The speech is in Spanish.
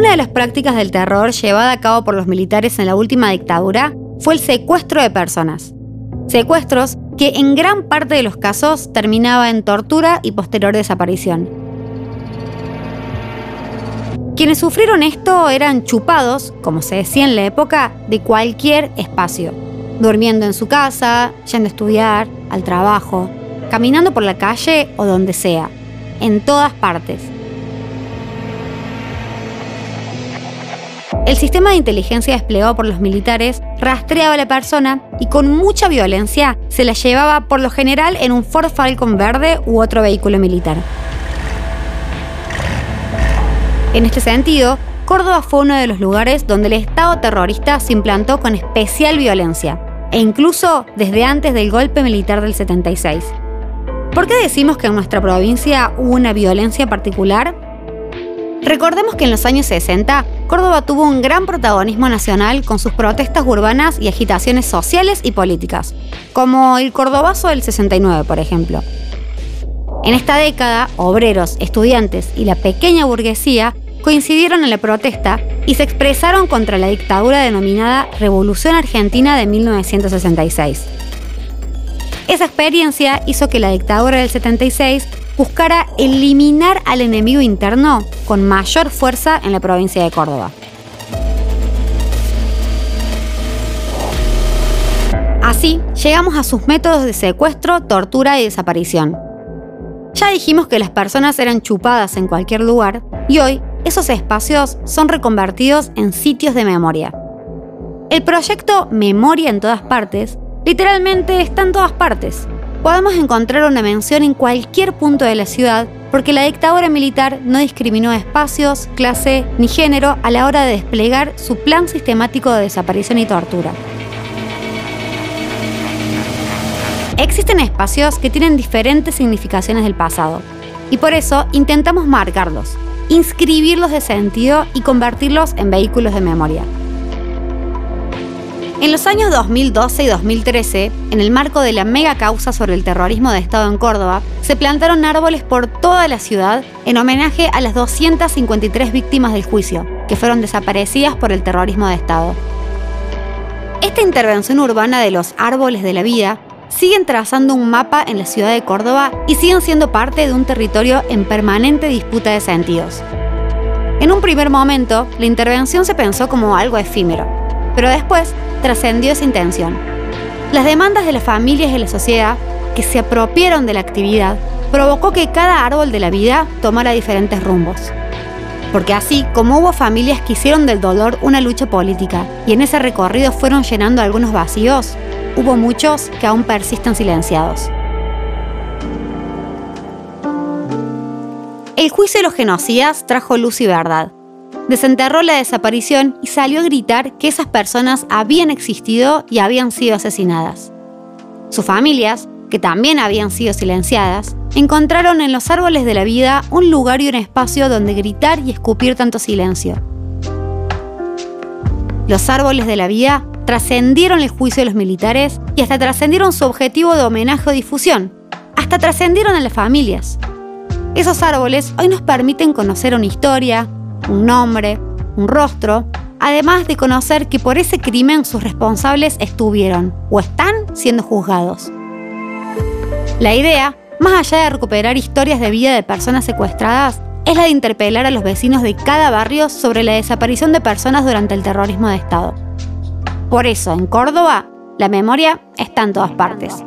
Una de las prácticas del terror llevada a cabo por los militares en la última dictadura fue el secuestro de personas. Secuestros que en gran parte de los casos terminaba en tortura y posterior desaparición. Quienes sufrieron esto eran chupados, como se decía en la época, de cualquier espacio, durmiendo en su casa, yendo a estudiar, al trabajo, caminando por la calle o donde sea, en todas partes. El sistema de inteligencia desplegado por los militares rastreaba a la persona y con mucha violencia se la llevaba por lo general en un Ford Falcon verde u otro vehículo militar. En este sentido, Córdoba fue uno de los lugares donde el Estado terrorista se implantó con especial violencia, e incluso desde antes del golpe militar del 76. ¿Por qué decimos que en nuestra provincia hubo una violencia particular? Recordemos que en los años 60, Córdoba tuvo un gran protagonismo nacional con sus protestas urbanas y agitaciones sociales y políticas, como el Cordobazo del 69, por ejemplo. En esta década, obreros, estudiantes y la pequeña burguesía coincidieron en la protesta y se expresaron contra la dictadura denominada Revolución Argentina de 1966. Esa experiencia hizo que la dictadura del 76 buscara eliminar al enemigo interno con mayor fuerza en la provincia de Córdoba. Así, llegamos a sus métodos de secuestro, tortura y desaparición. Ya dijimos que las personas eran chupadas en cualquier lugar y hoy esos espacios son reconvertidos en sitios de memoria. El proyecto Memoria en todas partes literalmente está en todas partes podemos encontrar una mención en cualquier punto de la ciudad porque la dictadura militar no discriminó espacios, clase ni género a la hora de desplegar su plan sistemático de desaparición y tortura. Existen espacios que tienen diferentes significaciones del pasado y por eso intentamos marcarlos, inscribirlos de sentido y convertirlos en vehículos de memoria. En los años 2012 y 2013, en el marco de la mega causa sobre el terrorismo de Estado en Córdoba, se plantaron árboles por toda la ciudad en homenaje a las 253 víctimas del juicio, que fueron desaparecidas por el terrorismo de Estado. Esta intervención urbana de los árboles de la vida siguen trazando un mapa en la ciudad de Córdoba y siguen siendo parte de un territorio en permanente disputa de sentidos. En un primer momento, la intervención se pensó como algo efímero, pero después trascendió esa intención. Las demandas de las familias y la sociedad que se apropiaron de la actividad provocó que cada árbol de la vida tomara diferentes rumbos. Porque así como hubo familias que hicieron del dolor una lucha política y en ese recorrido fueron llenando algunos vacíos, hubo muchos que aún persisten silenciados. El juicio de los genocidas trajo luz y verdad, desenterró la desaparición y salió a gritar que esas personas habían existido y habían sido asesinadas. Sus familias, que también habían sido silenciadas, encontraron en los árboles de la vida un lugar y un espacio donde gritar y escupir tanto silencio. Los árboles de la vida trascendieron el juicio de los militares y hasta trascendieron su objetivo de homenaje o difusión. Hasta trascendieron a las familias. Esos árboles hoy nos permiten conocer una historia, un nombre, un rostro, además de conocer que por ese crimen sus responsables estuvieron o están siendo juzgados. La idea, más allá de recuperar historias de vida de personas secuestradas, es la de interpelar a los vecinos de cada barrio sobre la desaparición de personas durante el terrorismo de Estado. Por eso, en Córdoba, la memoria está en todas partes.